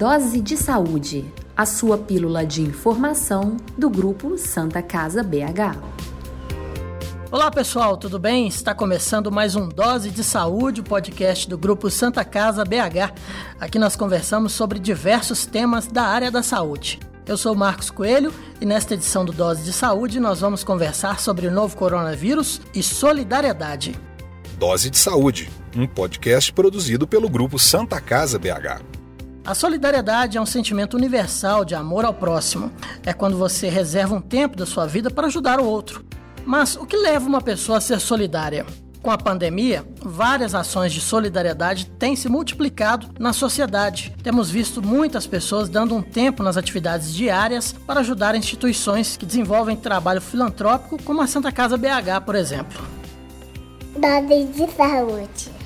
Dose de Saúde, a sua pílula de informação do grupo Santa Casa BH. Olá pessoal, tudo bem? Está começando mais um Dose de Saúde, o podcast do grupo Santa Casa BH. Aqui nós conversamos sobre diversos temas da área da saúde. Eu sou Marcos Coelho e nesta edição do Dose de Saúde nós vamos conversar sobre o novo coronavírus e solidariedade. Dose de Saúde, um podcast produzido pelo grupo Santa Casa BH. A solidariedade é um sentimento universal de amor ao próximo. É quando você reserva um tempo da sua vida para ajudar o outro. Mas o que leva uma pessoa a ser solidária? Com a pandemia, várias ações de solidariedade têm se multiplicado na sociedade. Temos visto muitas pessoas dando um tempo nas atividades diárias para ajudar instituições que desenvolvem trabalho filantrópico, como a Santa Casa BH, por exemplo. Dose de saúde.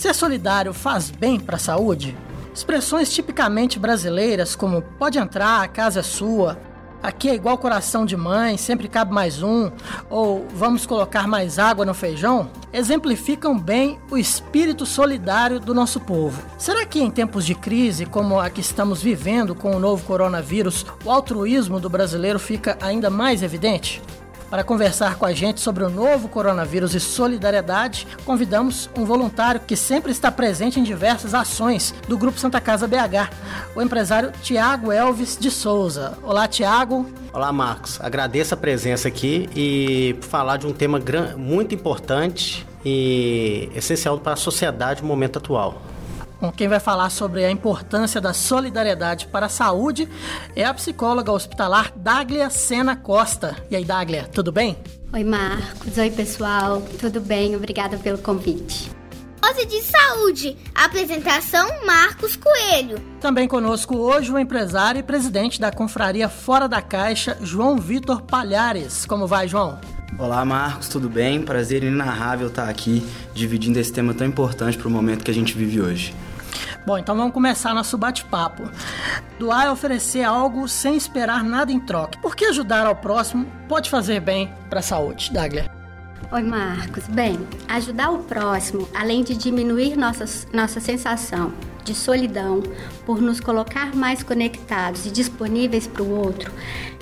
Ser solidário faz bem para a saúde? Expressões tipicamente brasileiras como pode entrar, a casa é sua, Aqui é igual coração de mãe, sempre cabe mais um, ou vamos colocar mais água no feijão, exemplificam bem o espírito solidário do nosso povo. Será que em tempos de crise como a que estamos vivendo com o novo coronavírus, o altruísmo do brasileiro fica ainda mais evidente? Para conversar com a gente sobre o novo coronavírus e solidariedade, convidamos um voluntário que sempre está presente em diversas ações do Grupo Santa Casa BH, o empresário Tiago Elvis de Souza. Olá, Tiago. Olá, Marcos. Agradeço a presença aqui e falar de um tema muito importante e essencial para a sociedade no momento atual. Bom, quem vai falar sobre a importância da solidariedade para a saúde é a psicóloga hospitalar Daglia Sena Costa. E aí, Daglia, tudo bem? Oi, Marcos. Oi, pessoal. Tudo bem? Obrigada pelo convite. Dose de Saúde. Apresentação Marcos Coelho. Também conosco hoje o empresário e presidente da Confraria Fora da Caixa, João Vitor Palhares. Como vai, João? Olá, Marcos, tudo bem? Prazer inenarrável estar aqui dividindo esse tema tão importante para o momento que a gente vive hoje. Bom, então vamos começar nosso bate-papo. Doar é oferecer algo sem esperar nada em troca. Por que ajudar ao próximo pode fazer bem para a saúde, Daglia? Oi, Marcos. Bem, ajudar o próximo, além de diminuir nossa, nossa sensação de solidão por nos colocar mais conectados e disponíveis para o outro,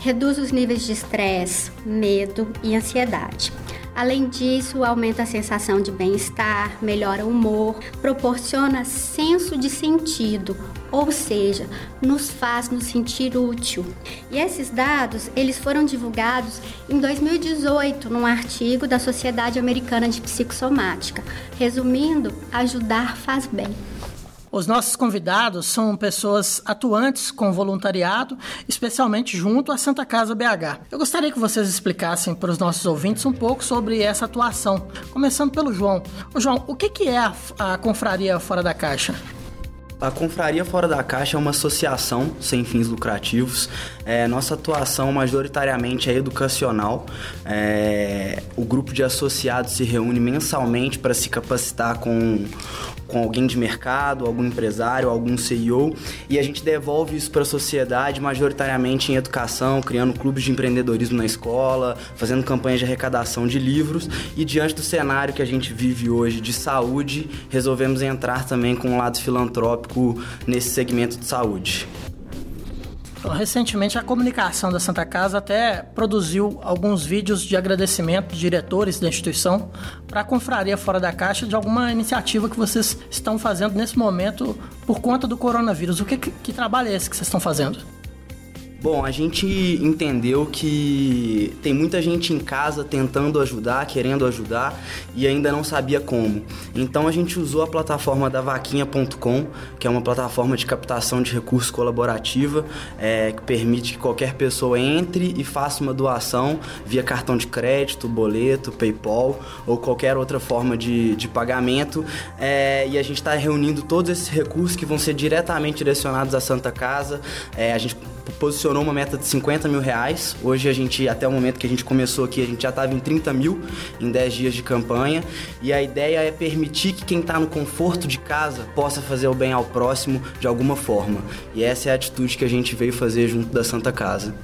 reduz os níveis de estresse, medo e ansiedade. Além disso, aumenta a sensação de bem-estar, melhora o humor, proporciona senso de sentido, ou seja, nos faz nos sentir útil. E esses dados, eles foram divulgados em 2018 num artigo da Sociedade Americana de Psicossomática. Resumindo, ajudar faz bem. Os nossos convidados são pessoas atuantes com voluntariado, especialmente junto à Santa Casa BH. Eu gostaria que vocês explicassem para os nossos ouvintes um pouco sobre essa atuação, começando pelo João. Ô, João, o que é a, a Confraria Fora da Caixa? A Confraria Fora da Caixa é uma associação sem fins lucrativos. É, nossa atuação majoritariamente é educacional. É, o grupo de associados se reúne mensalmente para se capacitar com com alguém de mercado, algum empresário, algum CEO, e a gente devolve isso para a sociedade majoritariamente em educação, criando clubes de empreendedorismo na escola, fazendo campanhas de arrecadação de livros, e diante do cenário que a gente vive hoje de saúde, resolvemos entrar também com um lado filantrópico nesse segmento de saúde. Recentemente, a comunicação da Santa Casa até produziu alguns vídeos de agradecimento de diretores da instituição para a Confraria Fora da Caixa de alguma iniciativa que vocês estão fazendo nesse momento por conta do coronavírus. O que, que, que trabalho é esse que vocês estão fazendo? Bom, a gente entendeu que tem muita gente em casa tentando ajudar, querendo ajudar e ainda não sabia como. Então a gente usou a plataforma da vaquinha.com, que é uma plataforma de captação de recursos colaborativa, é, que permite que qualquer pessoa entre e faça uma doação via cartão de crédito, boleto, PayPal ou qualquer outra forma de, de pagamento. É, e a gente está reunindo todos esses recursos que vão ser diretamente direcionados à Santa Casa. É, a gente posicionou uma meta de 50 mil reais. Hoje a gente, até o momento que a gente começou aqui, a gente já estava em 30 mil em 10 dias de campanha. E a ideia é permitir que quem está no conforto de casa possa fazer o bem ao próximo de alguma forma. E essa é a atitude que a gente veio fazer junto da Santa Casa.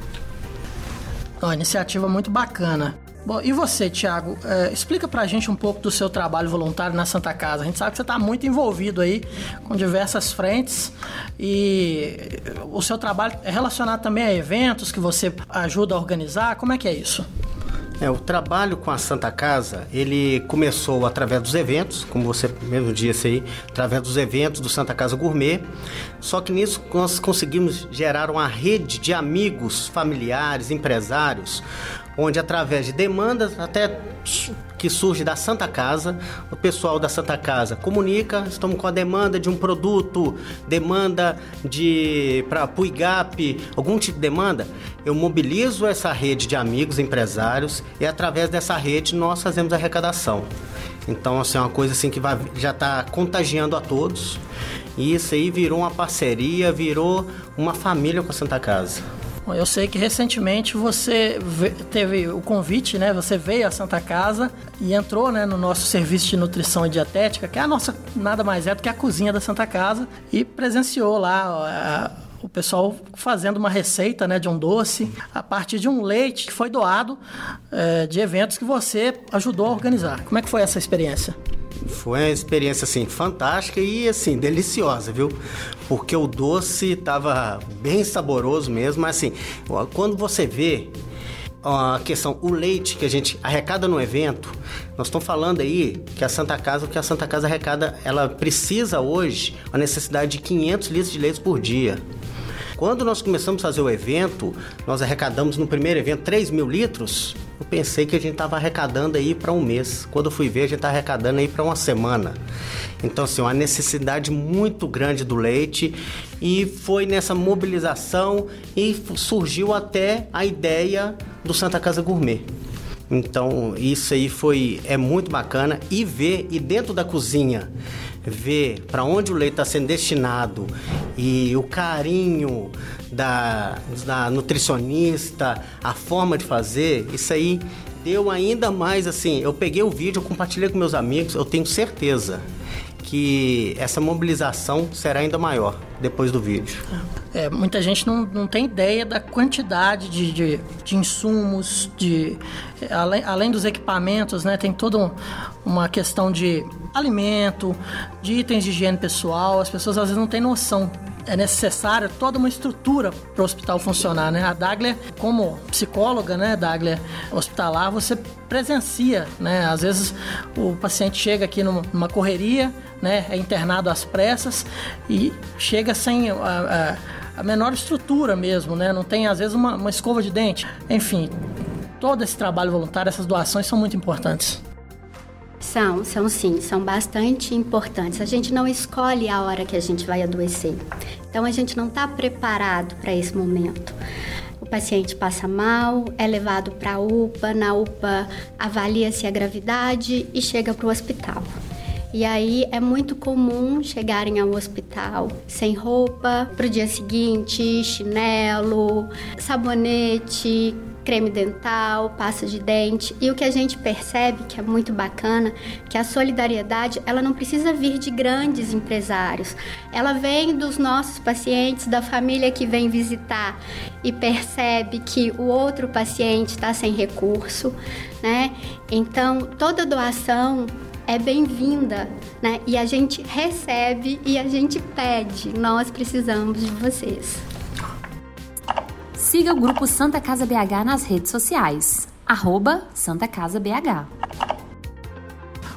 Uma iniciativa muito bacana. Bom, e você, Tiago? É, explica pra gente um pouco do seu trabalho voluntário na Santa Casa. A gente sabe que você está muito envolvido aí com diversas frentes e o seu trabalho é relacionado também a eventos que você ajuda a organizar. Como é que é isso? É, o trabalho com a Santa Casa, ele começou através dos eventos, como você mesmo disse aí, através dos eventos do Santa Casa Gourmet. Só que nisso nós conseguimos gerar uma rede de amigos, familiares, empresários, onde através de demandas até que surge da Santa Casa, o pessoal da Santa Casa comunica, estamos com a demanda de um produto, demanda de para o IGAP, algum tipo de demanda, eu mobilizo essa rede de amigos, empresários e através dessa rede nós fazemos arrecadação. Então, assim, é uma coisa assim que vai, já está contagiando a todos. E isso aí virou uma parceria, virou uma família com a Santa Casa. Eu sei que recentemente você teve o convite, né? Você veio à Santa Casa e entrou, né, no nosso serviço de nutrição e dietética, que é a nossa nada mais é do que a cozinha da Santa Casa, e presenciou lá o pessoal fazendo uma receita né, de um doce a partir de um leite que foi doado é, de eventos que você ajudou a organizar. Como é que foi essa experiência? Foi uma experiência assim fantástica e assim deliciosa, viu? Porque o doce estava bem saboroso mesmo, mas assim, quando você vê a questão, o leite que a gente arrecada no evento, nós estamos falando aí que a Santa Casa, o que a Santa Casa arrecada, ela precisa hoje a necessidade de 500 litros de leite por dia. Quando nós começamos a fazer o evento, nós arrecadamos no primeiro evento 3 mil litros eu pensei que a gente estava arrecadando aí para um mês. Quando eu fui ver, a gente está arrecadando aí para uma semana. Então, assim, uma necessidade muito grande do leite e foi nessa mobilização e surgiu até a ideia do Santa Casa Gourmet. Então, isso aí foi é muito bacana e ver e dentro da cozinha ver para onde o leite está sendo destinado e o carinho da, da nutricionista, a forma de fazer, isso aí deu ainda mais assim. Eu peguei o vídeo, compartilhei com meus amigos, eu tenho certeza que essa mobilização será ainda maior depois do vídeo. É, muita gente não, não tem ideia da quantidade de, de, de insumos, de além, além dos equipamentos, né, tem toda um, uma questão de alimento, de itens de higiene pessoal. As pessoas às vezes não têm noção é necessária toda uma estrutura para o hospital funcionar, né? A Dagler, como psicóloga, né, Dagler hospitalar, você presencia, né? Às vezes o paciente chega aqui numa correria, né, é internado às pressas e chega sem a, a, a menor estrutura mesmo, né? Não tem às vezes uma, uma escova de dente. Enfim, todo esse trabalho voluntário, essas doações são muito importantes. São, são sim, são bastante importantes. A gente não escolhe a hora que a gente vai adoecer. Então a gente não está preparado para esse momento. O paciente passa mal, é levado para a UPA, na UPA avalia-se a gravidade e chega para o hospital. E aí é muito comum chegarem ao hospital sem roupa, para o dia seguinte, chinelo, sabonete, creme dental, pasta de dente. E o que a gente percebe que é muito bacana, que a solidariedade, ela não precisa vir de grandes empresários. Ela vem dos nossos pacientes, da família que vem visitar e percebe que o outro paciente está sem recurso, né? Então, toda doação é bem-vinda, né? E a gente recebe e a gente pede. Nós precisamos de vocês. Siga o grupo Santa Casa BH nas redes sociais. Arroba Santa Casa BH.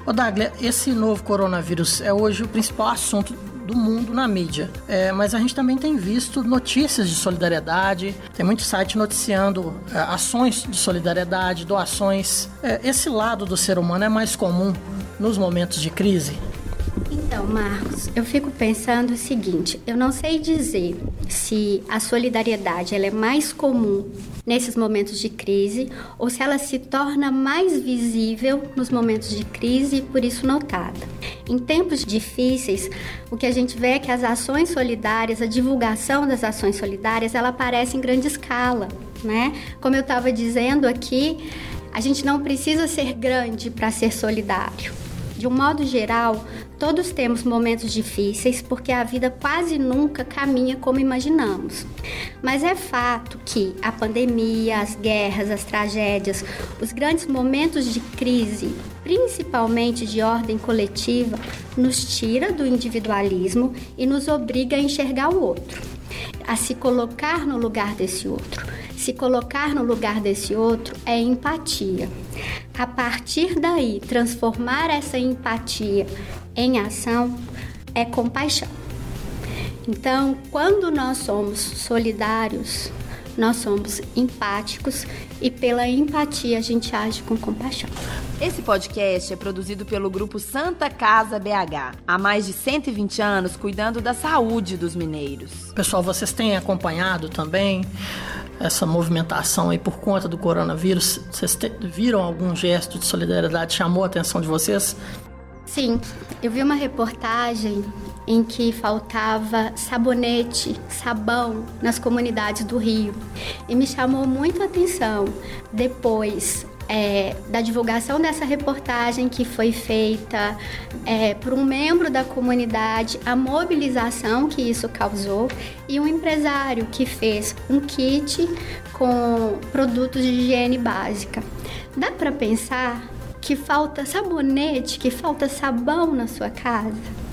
Ô Daglia, esse novo coronavírus é hoje o principal assunto do mundo na mídia. É, mas a gente também tem visto notícias de solidariedade, tem muito site noticiando é, ações de solidariedade, doações. É, esse lado do ser humano é mais comum nos momentos de crise? Então, Marcos, eu fico pensando o seguinte: eu não sei dizer se a solidariedade ela é mais comum nesses momentos de crise ou se ela se torna mais visível nos momentos de crise e por isso notada. Em tempos difíceis, o que a gente vê é que as ações solidárias, a divulgação das ações solidárias, ela aparece em grande escala, né? Como eu estava dizendo aqui, a gente não precisa ser grande para ser solidário. De um modo geral, Todos temos momentos difíceis porque a vida quase nunca caminha como imaginamos. Mas é fato que a pandemia, as guerras, as tragédias, os grandes momentos de crise, principalmente de ordem coletiva, nos tira do individualismo e nos obriga a enxergar o outro, a se colocar no lugar desse outro. Se colocar no lugar desse outro é empatia. A partir daí, transformar essa empatia em ação é compaixão. Então, quando nós somos solidários, nós somos empáticos e pela empatia a gente age com compaixão. Esse podcast é produzido pelo grupo Santa Casa BH, há mais de 120 anos cuidando da saúde dos mineiros. Pessoal, vocês têm acompanhado também essa movimentação aí por conta do coronavírus? Vocês te, viram algum gesto de solidariedade chamou a atenção de vocês? Sim, eu vi uma reportagem em que faltava sabonete, sabão nas comunidades do Rio e me chamou muito a atenção. Depois é, da divulgação dessa reportagem que foi feita é, por um membro da comunidade, a mobilização que isso causou e um empresário que fez um kit com produtos de higiene básica. Dá para pensar que falta sabonete, que falta sabão na sua casa?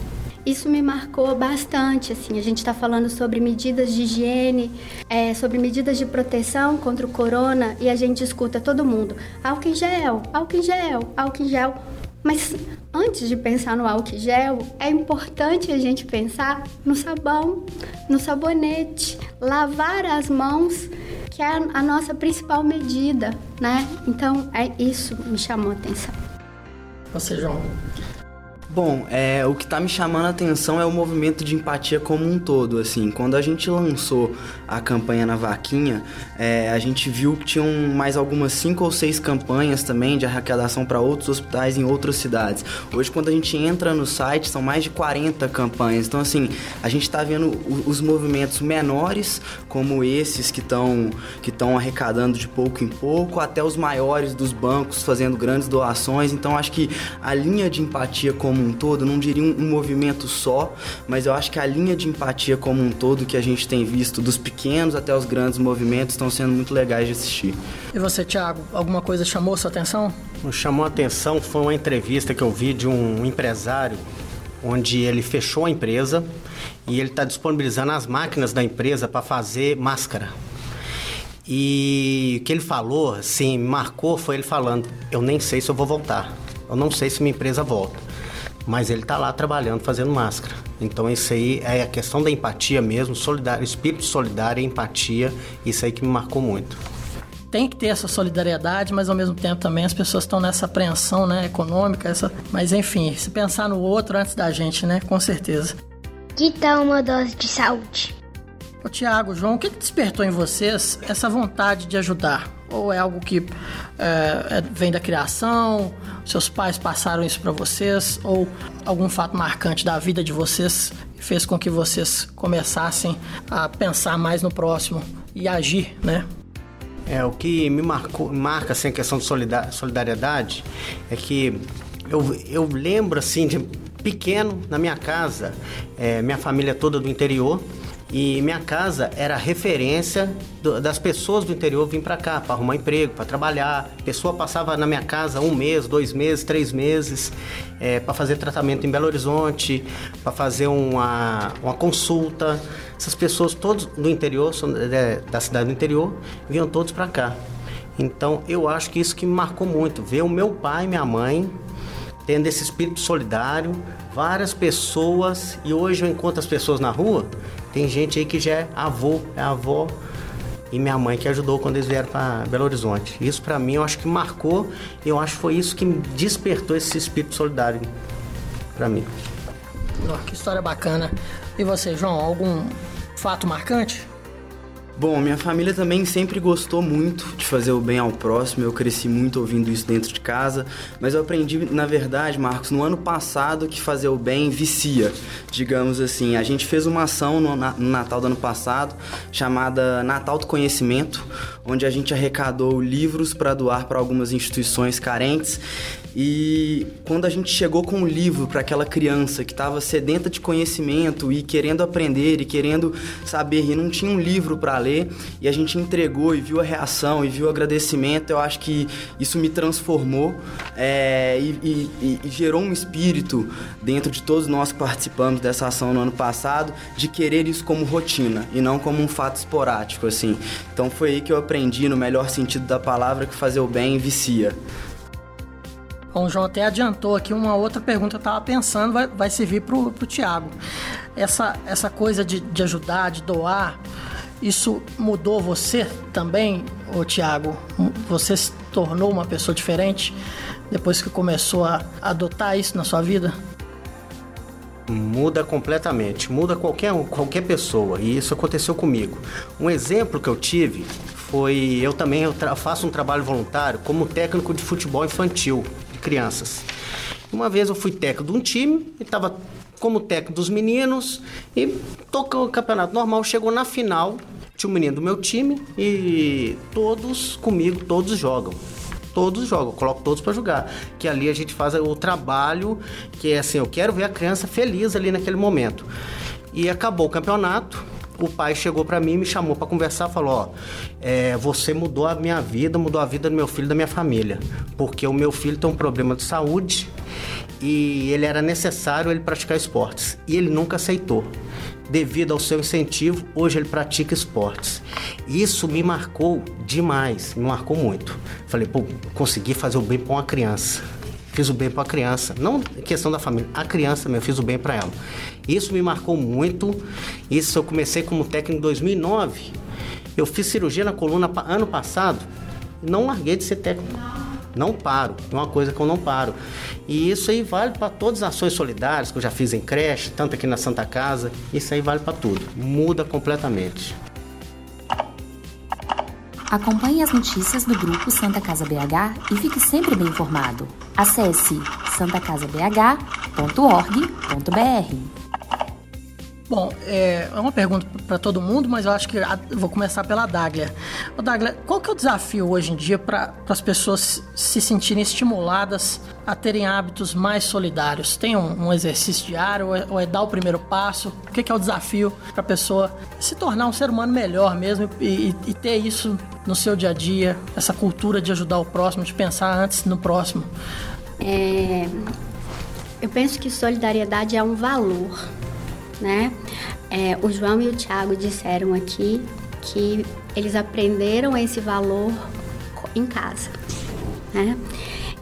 isso me marcou bastante. Assim, a gente está falando sobre medidas de higiene, é, sobre medidas de proteção contra o corona e a gente escuta todo mundo: álcool em gel, álcool em gel, álcool em gel. Mas antes de pensar no álcool gel, é importante a gente pensar no sabão, no sabonete, lavar as mãos, que é a nossa principal medida, né? Então, é isso me chamou a atenção. Você, João, Bom, é, o que está me chamando a atenção é o movimento de empatia como um todo, assim. Quando a gente lançou a campanha na Vaquinha, é, a gente viu que tinham mais algumas cinco ou seis campanhas também de arrecadação para outros hospitais em outras cidades. Hoje, quando a gente entra no site, são mais de 40 campanhas. Então, assim, a gente está vendo os movimentos menores, como esses que estão que arrecadando de pouco em pouco, até os maiores dos bancos fazendo grandes doações. Então, acho que a linha de empatia como um todo, não diria um, um, movimento só, mas eu acho que a linha de empatia como um todo que a gente tem visto, dos pequenos até os grandes movimentos, estão sendo muito legais de assistir. E você, Thiago, alguma coisa chamou sua atenção? O chamou a atenção foi uma entrevista que eu vi de um empresário onde ele fechou a empresa e ele está disponibilizando as máquinas da empresa para fazer máscara. E o que ele falou, assim, marcou foi ele falando: Eu nem sei se eu vou voltar. Eu não sei se minha empresa volta mas ele está lá trabalhando, fazendo máscara. Então isso aí é a questão da empatia mesmo, solidário, espírito solidário e empatia, isso aí que me marcou muito. Tem que ter essa solidariedade, mas ao mesmo tempo também as pessoas estão nessa apreensão né, econômica, essa... mas enfim, se pensar no outro antes da gente, né? Com certeza. Que tal uma dose de saúde? Ô Tiago, João, o que despertou em vocês essa vontade de ajudar? Ou é algo que é, é, vem da criação? Seus pais passaram isso para vocês? Ou algum fato marcante da vida de vocês fez com que vocês começassem a pensar mais no próximo e agir, né? É, o que me marcou, marca assim, a questão de solidariedade é que eu, eu lembro assim de pequeno na minha casa, é, minha família toda do interior, e minha casa era referência do, das pessoas do interior vir para cá para arrumar emprego, para trabalhar. Pessoa passava na minha casa um mês, dois meses, três meses é, para fazer tratamento em Belo Horizonte, para fazer uma, uma consulta. Essas pessoas todos do interior, é, da cidade do interior, vinham todos para cá. Então eu acho que isso que me marcou muito, ver o meu pai e minha mãe tendo esse espírito solidário, várias pessoas, e hoje eu encontro as pessoas na rua, tem gente aí que já é avô, é avó e minha mãe que ajudou quando eles vieram para Belo Horizonte. Isso para mim eu acho que marcou, eu acho que foi isso que despertou esse espírito solidário para mim. Oh, que história bacana. E você, João, algum fato marcante? Bom, minha família também sempre gostou muito de fazer o bem ao próximo. Eu cresci muito ouvindo isso dentro de casa, mas eu aprendi, na verdade, Marcos, no ano passado que fazer o bem vicia, digamos assim. A gente fez uma ação no, Natal do ano passado chamada Natal do Conhecimento, onde a gente arrecadou livros para doar para algumas instituições carentes e quando a gente chegou com um livro para aquela criança que estava sedenta de conhecimento e querendo aprender e querendo saber e não tinha um livro para e a gente entregou e viu a reação e viu o agradecimento, eu acho que isso me transformou é, e, e, e gerou um espírito dentro de todos nós que participamos dessa ação no ano passado de querer isso como rotina e não como um fato esporádico assim. Então foi aí que eu aprendi no melhor sentido da palavra que fazer o bem vicia. Bom, o João até adiantou aqui uma outra pergunta eu estava pensando, vai, vai servir para o Tiago. Essa, essa coisa de, de ajudar, de doar, isso mudou você também, ô Tiago? Você se tornou uma pessoa diferente depois que começou a adotar isso na sua vida? Muda completamente, muda qualquer, qualquer pessoa, e isso aconteceu comigo. Um exemplo que eu tive foi: eu também eu faço um trabalho voluntário como técnico de futebol infantil crianças. Uma vez eu fui técnico de um time, e estava como técnico dos meninos e tocou o campeonato normal. Chegou na final, tinha um menino do meu time e todos comigo, todos jogam. Todos jogam, coloco todos para jogar. Que ali a gente faz o trabalho, que é assim, eu quero ver a criança feliz ali naquele momento. E acabou o campeonato, o pai chegou para mim, me chamou para conversar, falou: ó, é, você mudou a minha vida, mudou a vida do meu filho, da minha família, porque o meu filho tem um problema de saúde e ele era necessário ele praticar esportes e ele nunca aceitou. Devido ao seu incentivo, hoje ele pratica esportes. Isso me marcou demais, me marcou muito. Falei, pô, consegui fazer o bem para uma criança fiz o bem para a criança. Não questão da família, a criança eu fiz o bem para ela. Isso me marcou muito. Isso eu comecei como técnico em 2009. Eu fiz cirurgia na coluna ano passado. Não larguei de ser técnico. Não paro. É uma coisa que eu não paro. E isso aí vale para todas as ações solidárias que eu já fiz em creche, tanto aqui na Santa Casa. Isso aí vale para tudo. Muda completamente. Acompanhe as notícias do grupo Santa Casa BH e fique sempre bem informado. Acesse santacasabh.org.br. Bom, é, é uma pergunta para todo mundo, mas eu acho que a, vou começar pela Daglia. Ô Daglia, qual que é o desafio hoje em dia para as pessoas se sentirem estimuladas a terem hábitos mais solidários? Tem um, um exercício diário ou é, ou é, dar o primeiro passo? O que, que é o desafio para a pessoa se tornar um ser humano melhor mesmo e, e, e ter isso no seu dia a dia, essa cultura de ajudar o próximo, de pensar antes no próximo? É, eu penso que solidariedade é um valor né? É, o João e o Tiago disseram aqui que eles aprenderam esse valor em casa, né?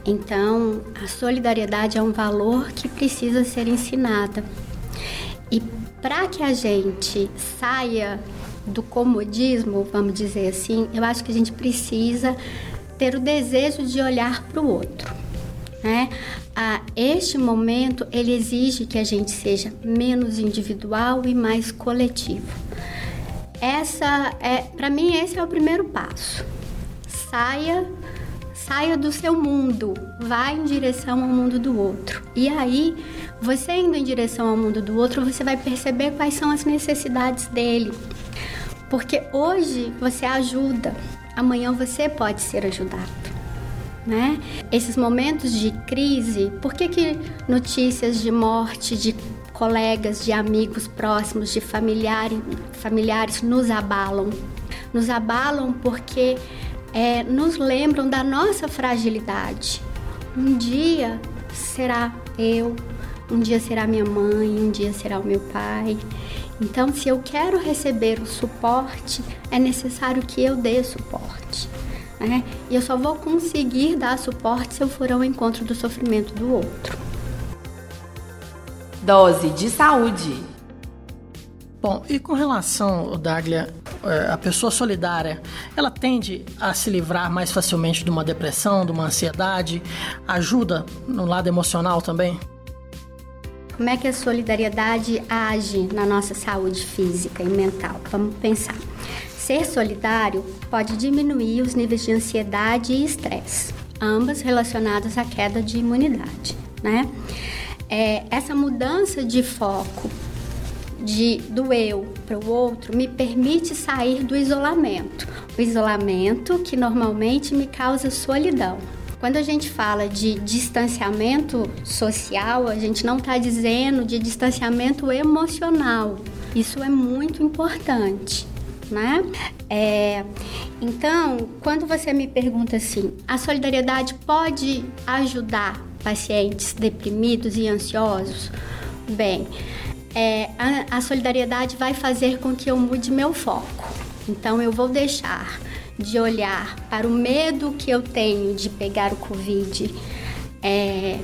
Então, a solidariedade é um valor que precisa ser ensinada. E para que a gente saia do comodismo, vamos dizer assim, eu acho que a gente precisa ter o desejo de olhar para o outro. Né? Ah, este momento ele exige que a gente seja menos individual e mais coletivo. Essa é, para mim, esse é o primeiro passo. Saia, saia do seu mundo, vá em direção ao mundo do outro. E aí, você indo em direção ao mundo do outro, você vai perceber quais são as necessidades dele. Porque hoje você ajuda, amanhã você pode ser ajudado né? Esses momentos de crise, por que, que notícias de morte de colegas, de amigos próximos, de familiares, familiares nos abalam? Nos abalam porque é, nos lembram da nossa fragilidade. Um dia será eu, um dia será minha mãe, um dia será o meu pai. Então, se eu quero receber o suporte, é necessário que eu dê suporte né? E eu só vou conseguir dar suporte se eu for ao encontro do sofrimento do outro. Dose de saúde. Bom, e com relação, Daglia, é, a pessoa solidária, ela tende a se livrar mais facilmente de uma depressão, de uma ansiedade? Ajuda no lado emocional também? Como é que a solidariedade age na nossa saúde física e mental? Vamos pensar. Ser solidário pode diminuir os níveis de ansiedade e estresse, ambas relacionadas à queda de imunidade, né? É, essa mudança de foco de, do eu para o outro me permite sair do isolamento. O isolamento que normalmente me causa solidão. Quando a gente fala de distanciamento social, a gente não está dizendo de distanciamento emocional. Isso é muito importante. Né? É, então, quando você me pergunta assim, a solidariedade pode ajudar pacientes deprimidos e ansiosos? Bem, é, a, a solidariedade vai fazer com que eu mude meu foco. Então, eu vou deixar de olhar para o medo que eu tenho de pegar o Covid, é,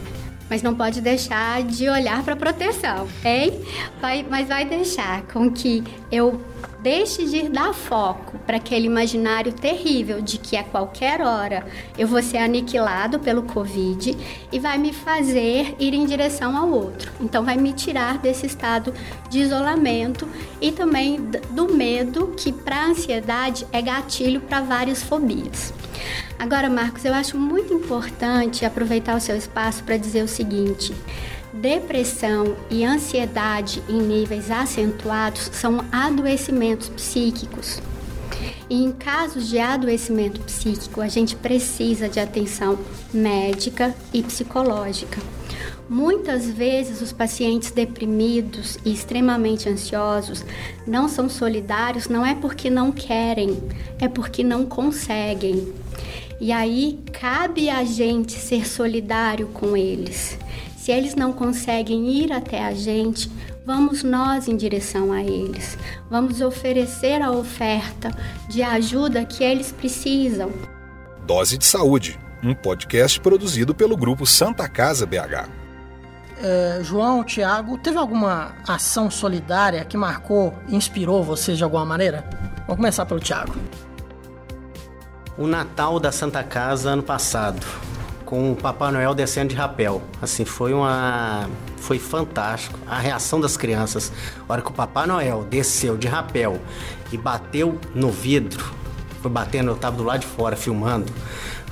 mas não pode deixar de olhar para a proteção, hein? Vai, mas vai deixar com que eu deixe de dar foco para aquele imaginário terrível de que a qualquer hora eu vou ser aniquilado pelo Covid e vai me fazer ir em direção ao outro. Então, vai me tirar desse estado de isolamento e também do medo, que para a ansiedade é gatilho para várias fobias. Agora, Marcos, eu acho muito importante aproveitar o seu espaço para dizer o seguinte. Depressão e ansiedade em níveis acentuados são adoecimentos psíquicos. E em casos de adoecimento psíquico, a gente precisa de atenção médica e psicológica. Muitas vezes os pacientes deprimidos e extremamente ansiosos não são solidários, não é porque não querem, é porque não conseguem. E aí cabe a gente ser solidário com eles. Se eles não conseguem ir até a gente, vamos nós em direção a eles. Vamos oferecer a oferta de ajuda que eles precisam. Dose de Saúde, um podcast produzido pelo grupo Santa Casa BH. É, João, Tiago, teve alguma ação solidária que marcou e inspirou vocês de alguma maneira? Vamos começar pelo Tiago. O Natal da Santa Casa ano passado com o Papai Noel descendo de rapel. Assim, foi uma. Foi fantástico. A reação das crianças. A hora que o Papai Noel desceu de rapel e bateu no vidro, foi batendo, eu tava do lado de fora filmando.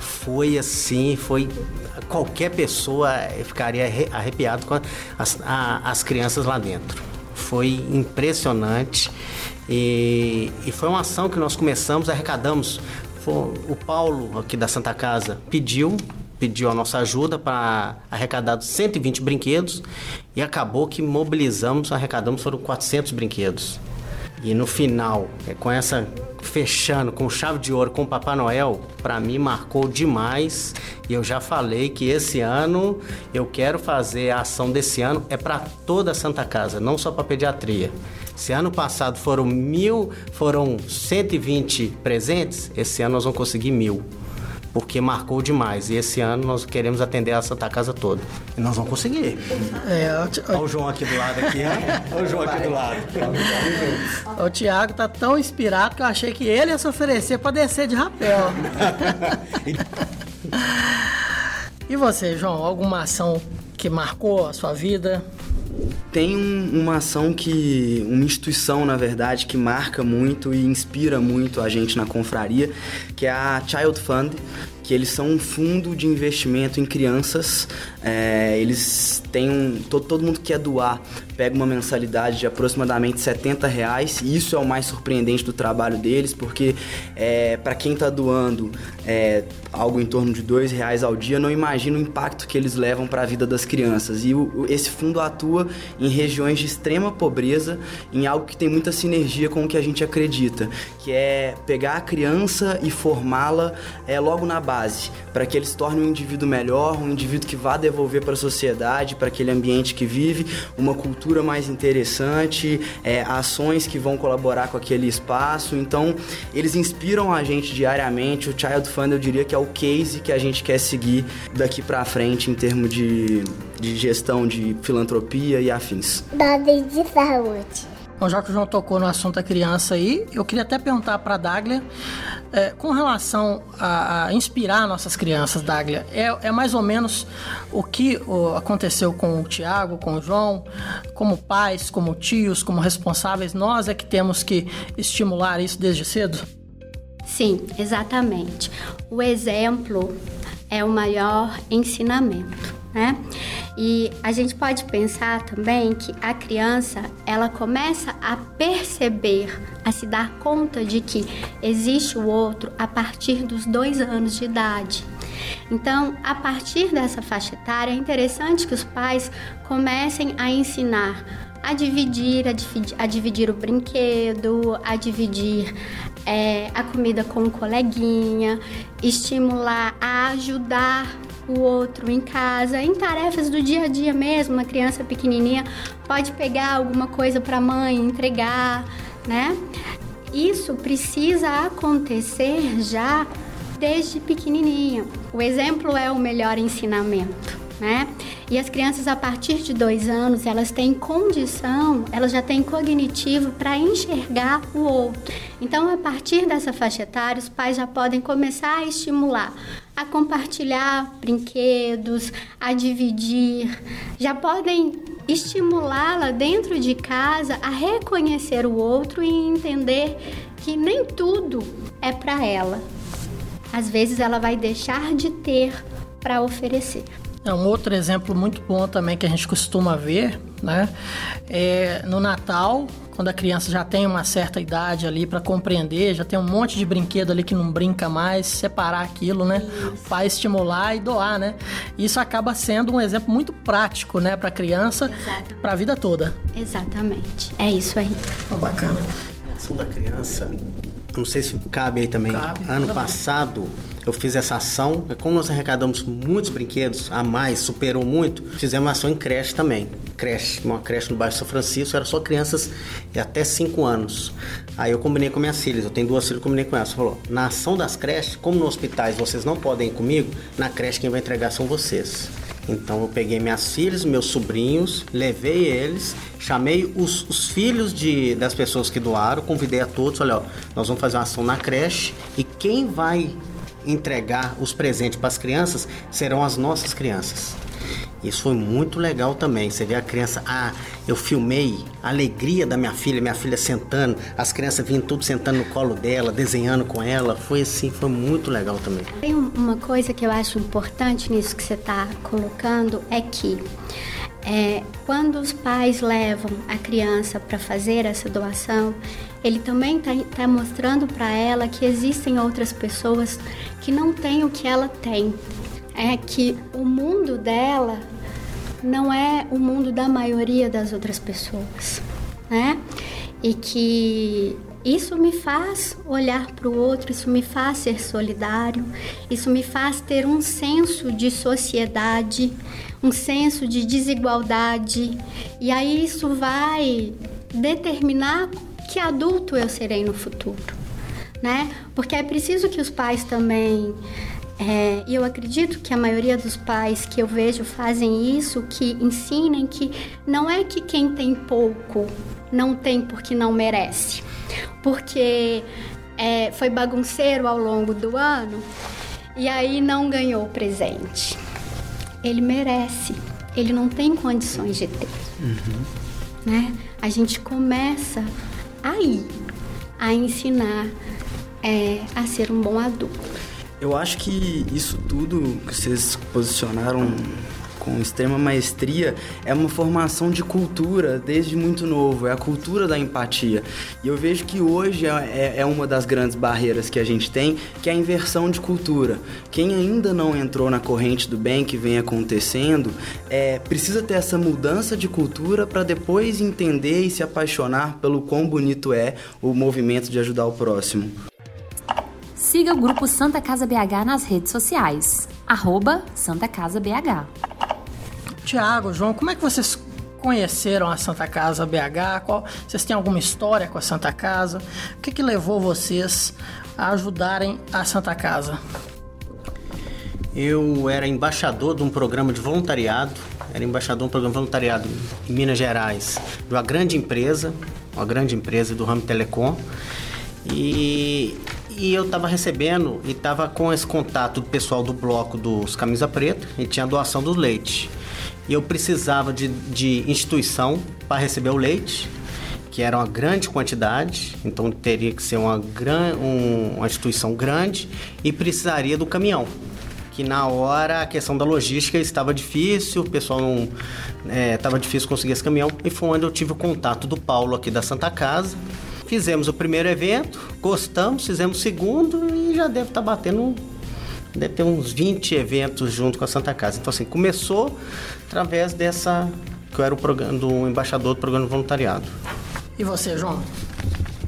Foi assim, foi. Qualquer pessoa ficaria arrepiado com as, a, as crianças lá dentro. Foi impressionante. E, e, foi uma ação que nós começamos, arrecadamos. O Paulo, aqui da Santa Casa, pediu pediu a nossa ajuda para arrecadar 120 brinquedos e acabou que mobilizamos, arrecadamos foram 400 brinquedos. E no final, é, com essa fechando com chave de ouro com o Papai Noel, para mim marcou demais. E eu já falei que esse ano eu quero fazer a ação desse ano é para toda a Santa Casa, não só para pediatria. Se ano passado foram mil, foram 120 presentes, esse ano nós vamos conseguir mil porque marcou demais. E esse ano nós queremos atender a Santa Casa toda. E nós vamos conseguir. É, Olha o João aqui do lado aqui, Olha o João aqui do lado. O Thiago tá tão inspirado que eu achei que ele ia se oferecer para descer de rapel. e você, João, alguma ação que marcou a sua vida? Tem um, uma ação que. uma instituição, na verdade, que marca muito e inspira muito a gente na confraria, que é a Child Fund, que eles são um fundo de investimento em crianças. É, eles têm um. Todo, todo mundo que quer doar pega uma mensalidade de aproximadamente 70 reais. E isso é o mais surpreendente do trabalho deles, porque é, para quem está doando é, algo em torno de dois reais ao dia, não imagina o impacto que eles levam para a vida das crianças. E o, esse fundo atua em regiões de extrema pobreza, em algo que tem muita sinergia com o que a gente acredita, que é pegar a criança e formá-la é, logo na base base para que ele se torne um indivíduo melhor, um indivíduo que vá devolver para a sociedade, para aquele ambiente que vive, uma cultura mais interessante, é, ações que vão colaborar com aquele espaço. Então, eles inspiram a gente diariamente. O Child Fund, eu diria que é o case que a gente quer seguir daqui para frente em termos de, de gestão de filantropia e afins. Dose de saúde. Já que o João tocou no assunto da criança aí, eu queria até perguntar para a Daglia, é, com relação a, a, inspirar nossas crianças, Daglia, é, é mais ou menos o que o, aconteceu com o Tiago, com o João, como pais, como tios, como responsáveis, nós é que temos que estimular isso desde cedo? Sim, exatamente. O exemplo é o maior ensinamento, né? E a gente pode pensar também que a criança ela começa a perceber, a se dar conta de que existe o outro a partir dos dois anos de idade. Então, a partir dessa faixa etária, é interessante que os pais comecem a ensinar a dividir, a dividir, a dividir o brinquedo, a dividir é, a comida com o coleguinha, estimular a ajudar o outro em casa, em tarefas do dia a dia mesmo. Uma criança pequenininha pode pegar alguma coisa para a mãe, entregar, né? Isso precisa acontecer já desde pequenininha. O exemplo é o melhor ensinamento né? E as crianças a partir de dois anos elas têm condição, elas já têm cognitivo para enxergar o outro. Então, a partir dessa faixa etária, os pais já podem começar a estimular a compartilhar brinquedos, a dividir, já podem estimulá-la dentro de casa a reconhecer o outro e entender que nem tudo é para ela. Às vezes ela vai deixar de ter para oferecer. É um outro exemplo muito bom também que a gente costuma ver, né? É no Natal, quando a criança já tem uma certa idade ali para compreender, já tem um monte de brinquedo ali que não brinca mais, separar aquilo, né? Para estimular e doar, né? Isso acaba sendo um exemplo muito prático, né, para a criança, para a vida toda. Exatamente. É isso aí. Oh, bacana. A ação da criança, não sei se cabe aí também. Cabe, ano passado, eu fiz essa ação. Como nós arrecadamos muitos brinquedos a mais, superou muito, fizemos uma ação em creche também. Creche, uma creche no bairro São Francisco, era só crianças de até 5 anos. Aí eu combinei com minhas filhas, eu tenho duas filhas, combinei com elas. Falou, na ação das creches, como nos hospitais vocês não podem ir comigo, na creche quem vai entregar são vocês. Então eu peguei minhas filhas, meus sobrinhos, levei eles, chamei os, os filhos de, das pessoas que doaram, convidei a todos, olha, ó, nós vamos fazer uma ação na creche e quem vai entregar os presentes para as crianças serão as nossas crianças. Isso foi muito legal também. Você vê a criança, ah, eu filmei a alegria da minha filha, minha filha sentando, as crianças vindo tudo sentando no colo dela, desenhando com ela. Foi assim, foi muito legal também. Tem uma coisa que eu acho importante nisso que você está colocando é que é, quando os pais levam a criança para fazer essa doação, ele também está tá mostrando para ela que existem outras pessoas que não têm o que ela tem. É que o mundo dela não é o mundo da maioria das outras pessoas, né? E que isso me faz olhar para o outro, isso me faz ser solidário, isso me faz ter um senso de sociedade, um senso de desigualdade, e aí isso vai determinar que adulto eu serei no futuro, né? Porque é preciso que os pais também é, e eu acredito que a maioria dos pais que eu vejo fazem isso, que ensinem que não é que quem tem pouco não tem porque não merece, porque é, foi bagunceiro ao longo do ano e aí não ganhou o presente. Ele merece, ele não tem condições de ter. Uhum. Né? A gente começa aí a ensinar é, a ser um bom adulto. Eu acho que isso tudo que vocês posicionaram com extrema maestria é uma formação de cultura desde muito novo, é a cultura da empatia. E eu vejo que hoje é, é, é uma das grandes barreiras que a gente tem, que é a inversão de cultura. Quem ainda não entrou na corrente do bem que vem acontecendo, é, precisa ter essa mudança de cultura para depois entender e se apaixonar pelo quão bonito é o movimento de ajudar o próximo. Siga o grupo Santa Casa BH nas redes sociais. Arroba Santa Casa BH. Tiago, João, como é que vocês conheceram a Santa Casa BH? Qual, vocês têm alguma história com a Santa Casa? O que, que levou vocês a ajudarem a Santa Casa? Eu era embaixador de um programa de voluntariado, era embaixador de um programa de voluntariado em Minas Gerais, de uma grande empresa, uma grande empresa do ramo telecom. E, e eu estava recebendo e estava com esse contato do pessoal do bloco dos Camisa Preta e tinha a doação do leite. E eu precisava de, de instituição para receber o leite, que era uma grande quantidade, então teria que ser uma, gran, um, uma instituição grande e precisaria do caminhão que na hora a questão da logística estava difícil, o pessoal não estava é, difícil conseguir esse caminhão e foi onde eu tive o contato do Paulo aqui da Santa Casa. Fizemos o primeiro evento, gostamos, fizemos o segundo e já deve estar tá batendo deve ter uns 20 eventos junto com a Santa Casa. Então assim, começou através dessa que eu era o programa do embaixador do programa de voluntariado. E você, João?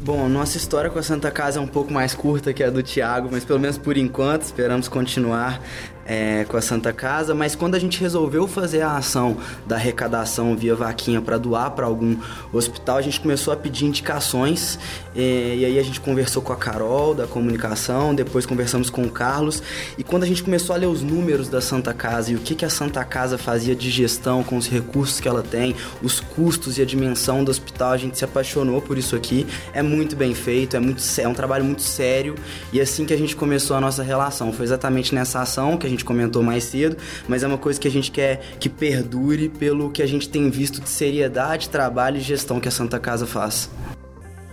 Bom, nossa história com a Santa Casa é um pouco mais curta que a do Tiago, mas pelo menos por enquanto esperamos continuar é, com a Santa Casa, mas quando a gente resolveu fazer a ação da arrecadação via vaquinha para doar para algum hospital, a gente começou a pedir indicações e, e, aí a gente conversou com a Carol da comunicação, depois conversamos com o Carlos e quando a gente começou a ler os números da Santa Casa e o que, que a Santa Casa fazia de gestão com os recursos que ela tem, os custos e a dimensão do hospital, a gente se apaixonou por isso aqui. É muito bem feito, é, muito, é um trabalho muito sério e assim que a gente começou a nossa relação, foi exatamente nessa ação que a gente comentou mais cedo, mas é uma coisa que a gente quer que perdure pelo que a gente tem visto de seriedade, trabalho e gestão que a Santa Casa faz.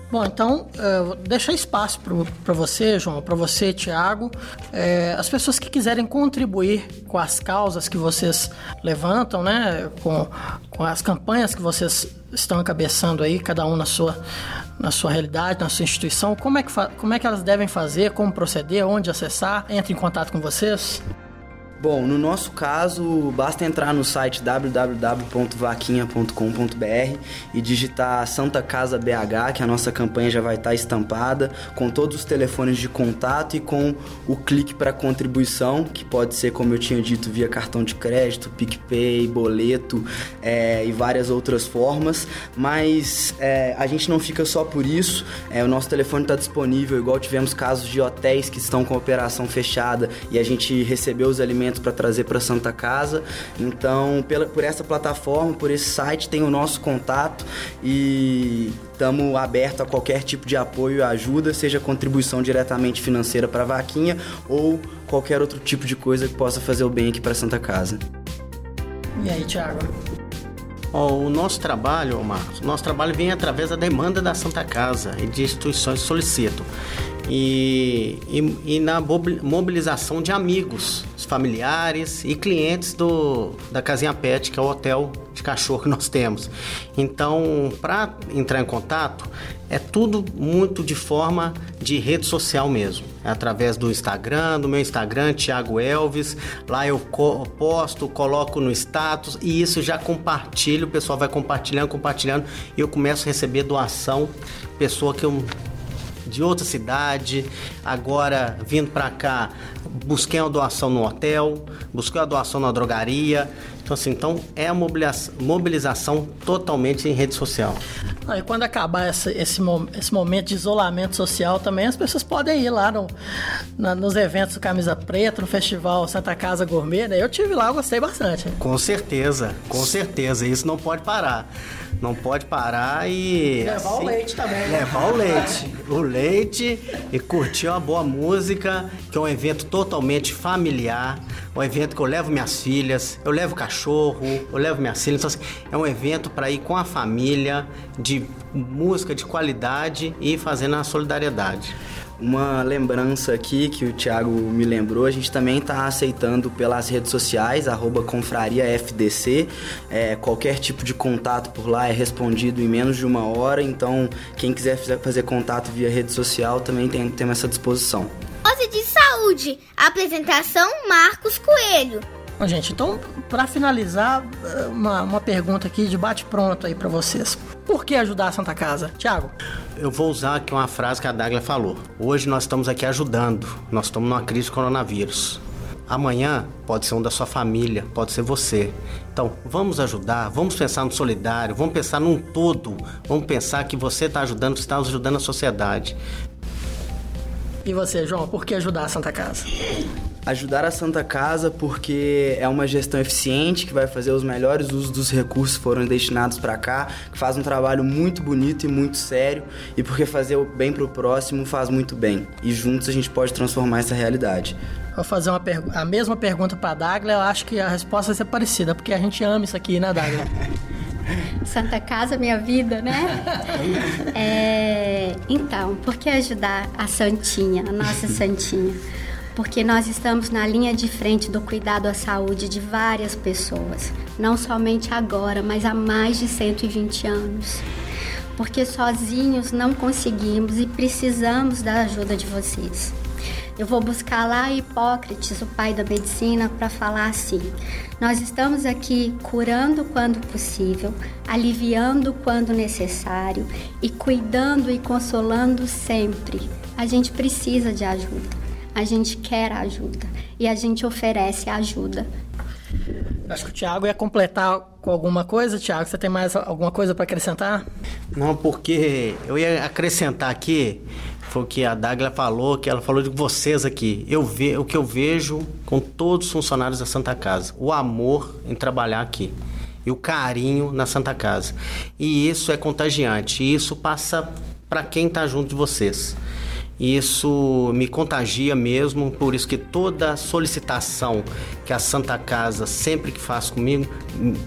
Bom, então, uh, deixar espaço para você, João, para você, Tiago, é, as pessoas que quiserem contribuir com as causas que vocês levantam, né, com, com as campanhas que vocês estão encabeçando aí, cada um na sua, na sua realidade, na sua instituição, como é, que como é que elas devem fazer, como proceder, onde acessar, entre em contato com vocês? Bom, no nosso caso, basta entrar no site www.vaquinha.com.br e digitar Santa Casa BH, que a nossa campanha já vai estar estampada, com todos os telefones de contato e com o clique para contribuição, que pode ser, como eu tinha dito, via cartão de crédito, PicPay, boleto é, e várias outras formas. Mas é, a gente não fica só por isso, é, o nosso telefone está disponível, igual tivemos casos de hotéis que estão com operação fechada e a gente recebeu os alimentos para trazer para Santa Casa. Então, pela, por essa plataforma, por esse site, tem o nosso contato e estamos abertos a qualquer tipo de apoio e ajuda, seja contribuição diretamente financeira para a vaquinha ou qualquer outro tipo de coisa que possa fazer o bem aqui para Santa Casa. E aí, Thiago? Oh, o nosso trabalho, Marcos, nosso trabalho vem através da demanda da Santa Casa e de instituições que solicitam e, e, e, na mobilização de amigos, familiares e clientes do, da Casinha Pet, que é o hotel de cachorro que nós temos. Então, para entrar em contato, é tudo muito de forma de rede social mesmo. É através do Instagram, do meu Instagram, Thiago Elvis. Lá eu posto, coloco no status e isso já compartilho. O pessoal vai compartilhando, compartilhando e eu começo a receber doação. Pessoa que eu de outra cidade, agora vindo para cá, busquei uma doação no hotel, busquei uma doação na drogaria. Então, assim, então é a mobilização, mobilização totalmente em rede social. Ah, e quando acabar esse, esse, esse, momento de isolamento social também, as pessoas podem ir lá no, na, nos eventos do Camisa Preta, no Festival Santa Casa Gourmet. Né? Eu tive lá, eu gostei bastante. Com certeza, com certeza. Isso não pode parar. Não pode parar e. Levar assim, o leite também. Né? Levar o leite. O leite e curtir uma boa música, que é um evento totalmente familiar. Um evento que eu levo minhas filhas, eu levo cachorro, eu levo minhas filhas. Então, assim, é um evento para ir com a família, de música de qualidade e fazendo a solidariedade. Uma lembrança aqui que o Thiago me lembrou, a gente também está aceitando pelas redes sociais, arroba confrariafdc. É, qualquer tipo de contato por lá é respondido em menos de uma hora, então quem quiser fazer contato via rede social também tem, tem essa disposição. Ose de Saúde, apresentação Marcos Coelho. Bom, gente, então, para finalizar, uma, uma pergunta aqui de bate-pronto aí para vocês. Por que ajudar a Santa Casa? Tiago? Eu vou usar aqui uma frase que a Dagla falou. Hoje nós estamos aqui ajudando. Nós estamos numa crise de coronavírus. Amanhã pode ser um da sua família, pode ser você. Então, vamos ajudar, vamos pensar no solidário, vamos pensar num todo. Vamos pensar que você está ajudando, você está ajudando a sociedade. E você, João, por que ajudar a Santa Casa? Ajudar a Santa Casa porque é uma gestão eficiente que vai fazer os melhores usos dos recursos que foram destinados para cá, que faz um trabalho muito bonito e muito sério e porque fazer o bem para o próximo faz muito bem e juntos a gente pode transformar essa realidade. Vou fazer uma a mesma pergunta para a Dagla, eu acho que a resposta vai ser parecida, porque a gente ama isso aqui, né, Dagla? Santa Casa, minha vida, né? É, então, por que ajudar a Santinha, a nossa Santinha? Porque nós estamos na linha de frente do cuidado à saúde de várias pessoas, não somente agora, mas há mais de 120 anos. Porque sozinhos não conseguimos e precisamos da ajuda de vocês. Eu vou buscar lá Hipócrates, o pai da medicina, para falar assim: nós estamos aqui curando quando possível, aliviando quando necessário e cuidando e consolando sempre. A gente precisa de ajuda, a gente quer ajuda e a gente oferece ajuda. Acho que o Thiago ia completar com alguma coisa. Thiago, você tem mais alguma coisa para acrescentar? Não, porque eu ia acrescentar aqui foi o que a Dagla falou, que ela falou de vocês aqui. Eu ve, o que eu vejo com todos os funcionários da Santa Casa, o amor em trabalhar aqui e o carinho na Santa Casa. E isso é contagiante, e isso passa para quem está junto de vocês. Isso me contagia mesmo, por isso que toda solicitação que a Santa Casa sempre que faz comigo,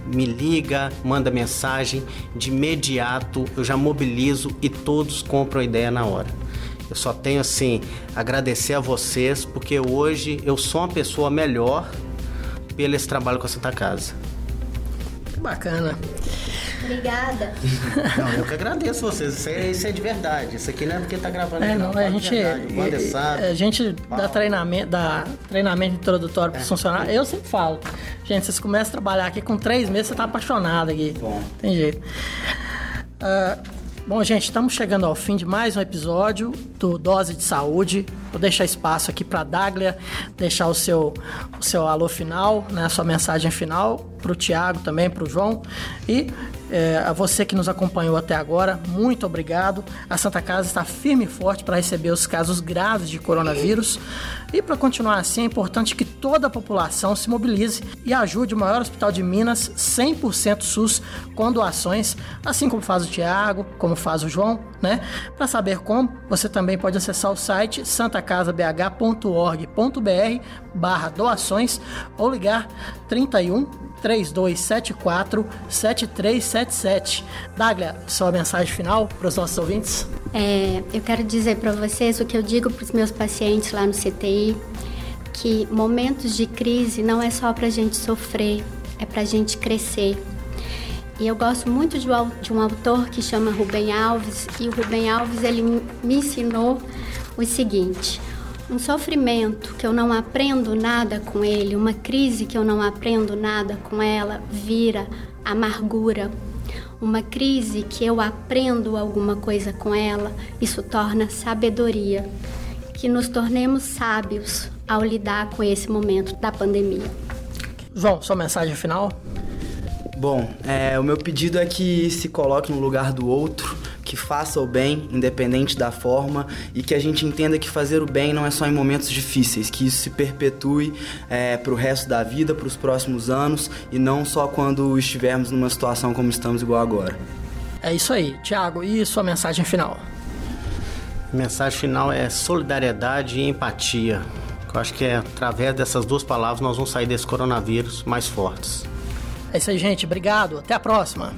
me liga, manda mensagem, de imediato eu já mobilizo e todos compram a ideia na hora. Eu só tenho assim agradecer a vocês porque hoje eu sou uma pessoa melhor pelo esse trabalho com a Santa Casa. Que bacana. Obrigada. Não, eu que agradeço vocês. Isso é, isso é de verdade. Isso aqui não é porque tá gravando. É, não, a gente, verdade, a gente dá treinamento, dá treinamento introdutório para é. funcionários. Eu sempre falo, gente, vocês começam a trabalhar aqui com três meses, você tá apaixonado aqui. Bom. Tem jeito. Uh, Bom, gente, estamos chegando ao fim de mais um episódio do Dose de Saúde. Vou deixar espaço aqui para Daglia deixar o seu, o seu alô final, né, a sua mensagem final, para o Tiago também, para o João. E é, a você que nos acompanhou até agora, muito obrigado. A Santa Casa está firme e forte para receber os casos graves de coronavírus. E para continuar assim, é importante que toda a população se mobilize e ajude o maior hospital de Minas, 100% SUS, com doações, assim como faz o Tiago, como faz o João, né? Para saber como, você também pode acessar o site santacasabh.org.br barra doações ou ligar 31 3274 7377. Daglia, sua mensagem final para os nossos ouvintes? É, eu quero dizer para vocês o que eu digo para os meus pacientes lá no CTI, que momentos de crise não é só para a gente sofrer, é para a gente crescer. E eu gosto muito de, de um autor que chama Rubem Alves, e o Rubem Alves ele me ensinou o seguinte: um sofrimento que eu não aprendo nada com ele, uma crise que eu não aprendo nada com ela, vira amargura. Uma crise que eu aprendo alguma coisa com ela, isso torna sabedoria. Que nos tornemos sábios ao lidar com esse momento da pandemia. João, sua mensagem final? Bom, é, o meu pedido é que se coloque no lugar do outro, que faça o bem, independente da forma, e que a gente entenda que fazer o bem não é só em momentos difíceis, que isso se perpetue é, para o resto da vida, para os próximos anos, e não só quando estivermos numa situação como estamos igual agora. É isso aí. Tiago, e sua mensagem final? Mensagem final é solidariedade e empatia. Eu acho que é através dessas duas palavras nós vamos sair desse coronavírus mais fortes. É isso aí, gente. Obrigado. Até a próxima.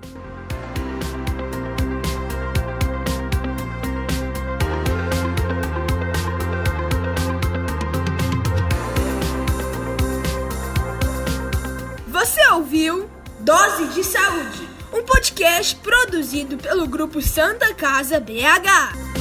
Você ouviu Dose de Saúde, um podcast produzido pelo grupo Santa Casa BH.